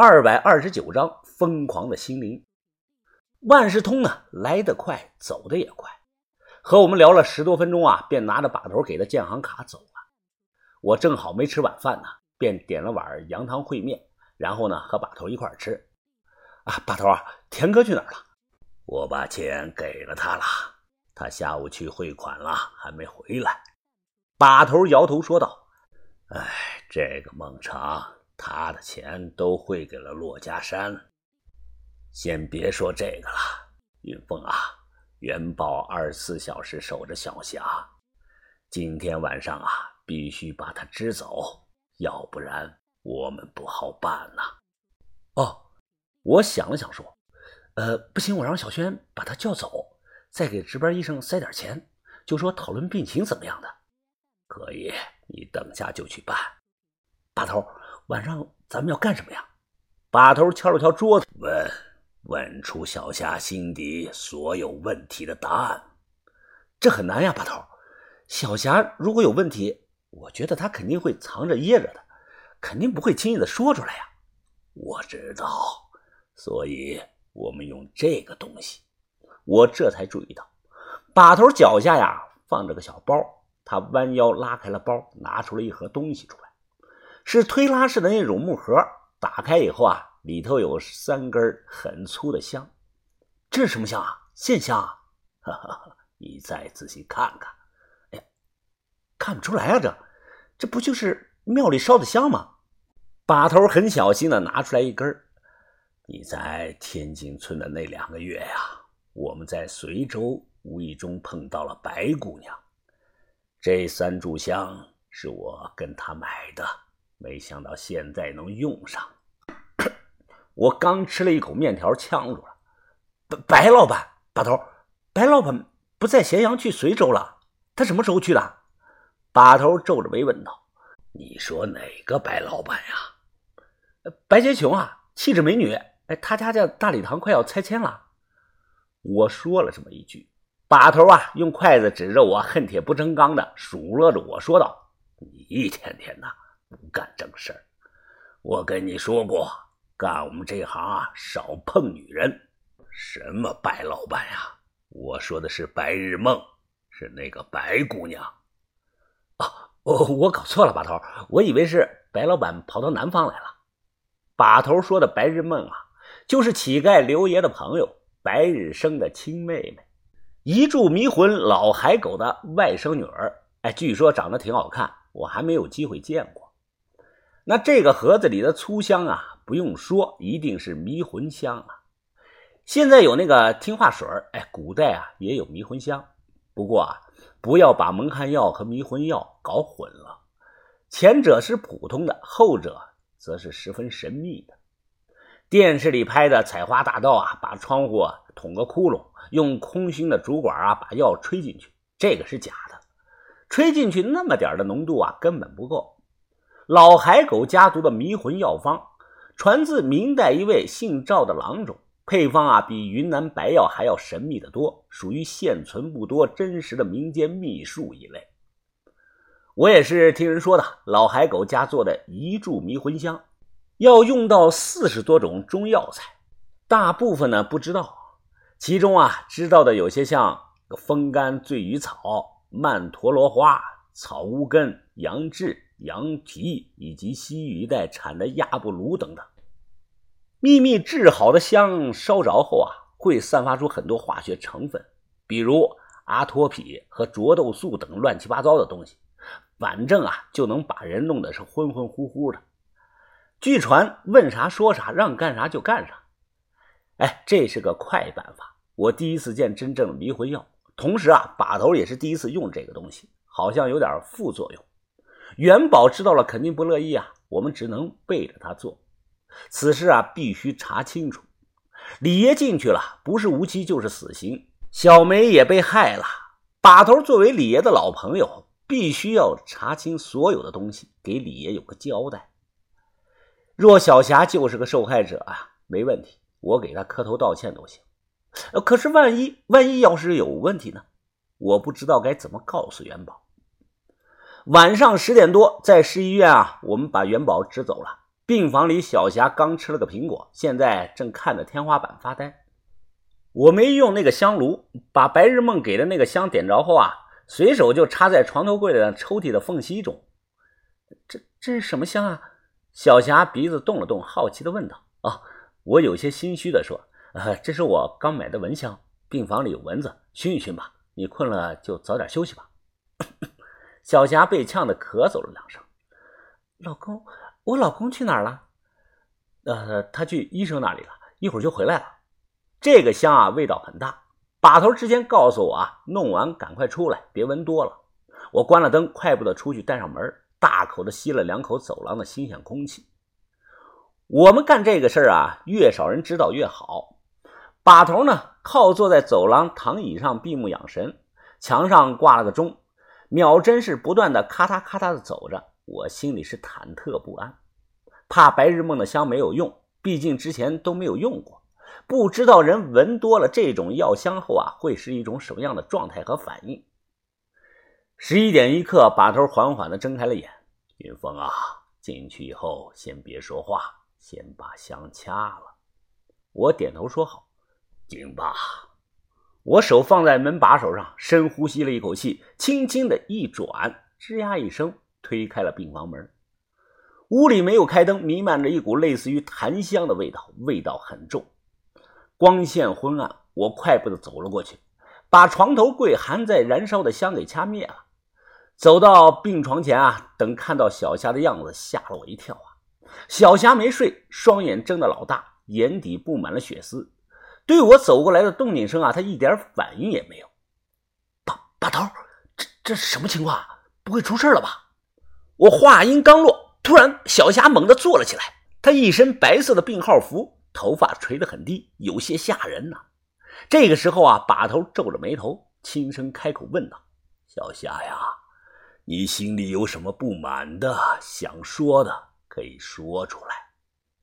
二百二十九章疯狂的心灵。万事通呢，来得快，走得也快。和我们聊了十多分钟啊，便拿着把头给的建行卡走了。我正好没吃晚饭呢，便点了碗羊汤烩面，然后呢和把头一块吃。啊，把头啊，田哥去哪儿了？我把钱给了他了，他下午去汇款了，还没回来。把头摇头说道：“哎，这个孟尝。”他的钱都汇给了骆家山。先别说这个了，云凤啊，元宝二十四小时守着小霞，今天晚上啊，必须把他支走，要不然我们不好办呐。哦，我想了想说，呃，不行，我让小轩把他叫走，再给值班医生塞点钱，就说讨论病情怎么样的。可以，你等下就去办。把头。晚上咱们要干什么呀？把头敲了敲桌子，问问出小霞心底所有问题的答案。这很难呀，把头。小霞如果有问题，我觉得她肯定会藏着掖着的，肯定不会轻易的说出来呀。我知道，所以我们用这个东西。我这才注意到，把头脚下呀放着个小包，他弯腰拉开了包，拿出了一盒东西出来。是推拉式的那种木盒，打开以后啊，里头有三根很粗的香。这是什么香啊？线香啊！哈哈哈，你再仔细看看。哎，看不出来啊，这这不就是庙里烧的香吗？把头很小心的拿出来一根。你在天津村的那两个月呀，我们在随州无意中碰到了白姑娘。这三炷香是我跟她买的。没想到现在能用上。我刚吃了一口面条，呛住了。白白老板，把头，白老板不在咸阳，去随州了。他什么时候去的？把头皱着眉问道：“你说哪个白老板呀？”白洁琼啊，气质美女。哎，他家的大礼堂快要拆迁了。我说了这么一句，把头啊，用筷子指着我，恨铁不成钢的数落着我说道：“你一天天的。”不干正事儿，我跟你说过，干我们这行啊，少碰女人。什么白老板呀？我说的是白日梦，是那个白姑娘。啊，我我搞错了，把头，我以为是白老板跑到南方来了。把头说的白日梦啊，就是乞丐刘爷的朋友白日生的亲妹妹，一柱迷魂老海狗的外甥女儿。哎，据说长得挺好看，我还没有机会见过。那这个盒子里的粗香啊，不用说，一定是迷魂香啊。现在有那个听话水哎，古代啊也有迷魂香。不过啊，不要把蒙汗药和迷魂药搞混了，前者是普通的，后者则是十分神秘的。电视里拍的采花大盗啊，把窗户捅个窟窿，用空心的竹管啊把药吹进去，这个是假的，吹进去那么点的浓度啊，根本不够。老海狗家族的迷魂药方，传自明代一位姓赵的郎中，配方啊比云南白药还要神秘的多，属于现存不多、真实的民间秘术一类。我也是听人说的，老海狗家做的一柱迷魂香，要用到四十多种中药材，大部分呢不知道，其中啊知道的有些像风干醉鱼草、曼陀罗花、草乌根、杨志。羊蹄以及西域一带产的亚布鲁等等，秘密制好的香烧着后啊，会散发出很多化学成分，比如阿托匹和着豆素等乱七八糟的东西，反正啊就能把人弄得是昏昏乎乎的。据传问啥说啥，让干啥就干啥。哎，这是个快办法。我第一次见真正的迷魂药，同时啊把头也是第一次用这个东西，好像有点副作用。元宝知道了肯定不乐意啊，我们只能背着他做。此事啊，必须查清楚。李爷进去了，不是无期就是死刑。小梅也被害了。把头作为李爷的老朋友，必须要查清所有的东西，给李爷有个交代。若小霞就是个受害者啊，没问题，我给他磕头道歉都行。可是万一万一要是有问题呢？我不知道该怎么告诉元宝。晚上十点多，在市医院啊，我们把元宝支走了。病房里，小霞刚吃了个苹果，现在正看着天花板发呆。我没用那个香炉，把白日梦给的那个香点着后啊，随手就插在床头柜的抽屉的缝隙中。这这是什么香啊？小霞鼻子动了动，好奇的问道。哦，我有些心虚的说：“呃，这是我刚买的蚊香，病房里有蚊子，熏一熏吧。你困了就早点休息吧。”小霞被呛得咳嗽了两声。老公。我老公去哪儿了？呃，他去医生那里了，一会儿就回来了。这个香啊，味道很大。把头之前告诉我啊，弄完赶快出来，别闻多了。我关了灯，快步的出去，带上门，大口的吸了两口走廊的新鲜空气。我们干这个事儿啊，越少人知道越好。把头呢，靠坐在走廊躺椅上闭目养神，墙上挂了个钟，秒针是不断的咔嗒咔嗒的走着。我心里是忐忑不安，怕白日梦的香没有用，毕竟之前都没有用过，不知道人闻多了这种药香后啊，会是一种什么样的状态和反应。十一点一刻，把头缓缓的睁开了眼。云峰啊，进去以后先别说话，先把香掐了。我点头说好。进吧。我手放在门把手上，深呼吸了一口气，轻轻的一转，吱呀一声。推开了病房门，屋里没有开灯，弥漫着一股类似于檀香的味道，味道很重。光线昏暗，我快步的走了过去，把床头柜还在燃烧的香给掐灭了。走到病床前啊，等看到小霞的样子，吓了我一跳啊！小霞没睡，双眼睁得老大，眼底布满了血丝，对我走过来的动静声啊，他一点反应也没有。把把头，这这是什么情况？不会出事了吧？我话音刚落，突然小霞猛地坐了起来。她一身白色的病号服，头发垂得很低，有些吓人呐。这个时候啊，把头皱着眉头，轻声开口问道：“小霞呀，你心里有什么不满的、想说的，可以说出来。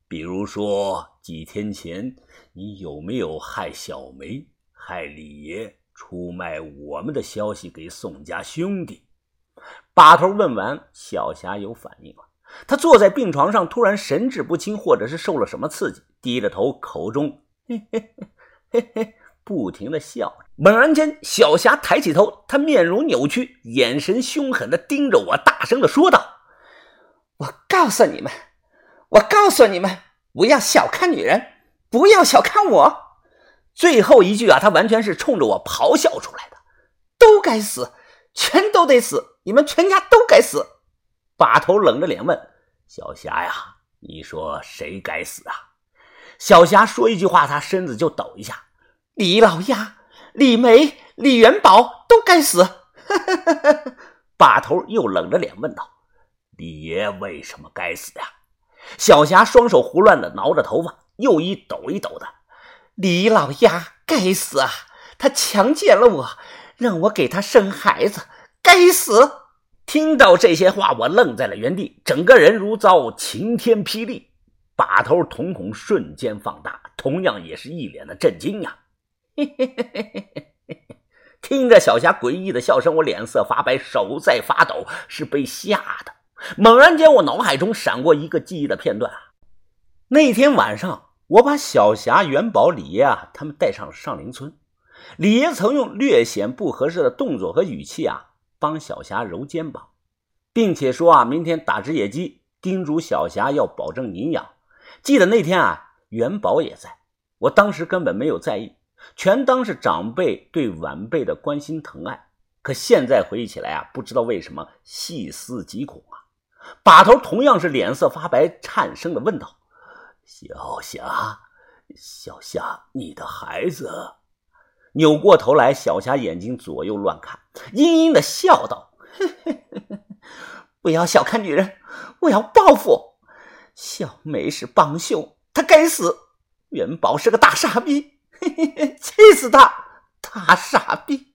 比如说几天前你有没有害小梅、害李爷、出卖我们的消息给宋家兄弟？”把头问完，小霞有反应了。她坐在病床上，突然神志不清，或者是受了什么刺激，低着头，口中嘿嘿嘿嘿嘿不停的笑。猛然间，小霞抬起头，她面容扭曲，眼神凶狠的盯着我，大声的说道：“我告诉你们，我告诉你们，不要小看女人，不要小看我。”最后一句啊，他完全是冲着我咆哮出来的，都该死，全都得死。你们全家都该死！把头冷着脸问小霞呀：“你说谁该死啊？”小霞说一句话，她身子就抖一下。李老鸭、李梅、李元宝都该死！把头又冷着脸问道：“李爷为什么该死呀？”小霞双手胡乱的挠着头发，又一抖一抖的。李老鸭该死啊！他强奸了我，让我给他生孩子。该死！听到这些话，我愣在了原地，整个人如遭晴天霹雳，把头瞳孔瞬间放大，同样也是一脸的震惊呀！嘿嘿嘿嘿嘿嘿嘿听着小霞诡异的笑声，我脸色发白，手在发抖，是被吓的。猛然间，我脑海中闪过一个记忆的片段：那天晚上，我把小霞、元宝、李爷啊他们带上了上林村，李爷曾用略显不合适的动作和语气啊。帮小霞揉肩膀，并且说啊，明天打只野鸡，叮嘱小霞要保证营养。记得那天啊，元宝也在，我当时根本没有在意，全当是长辈对晚辈的关心疼爱。可现在回忆起来啊，不知道为什么细思极恐啊。把头同样是脸色发白，颤声的问道：“小霞，小霞，你的孩子？”扭过头来，小霞眼睛左右乱看，阴阴的笑道：“ 不要小看女人，我要报复。小梅是帮凶，她该死。元宝是个大傻逼，气死他！大傻逼。”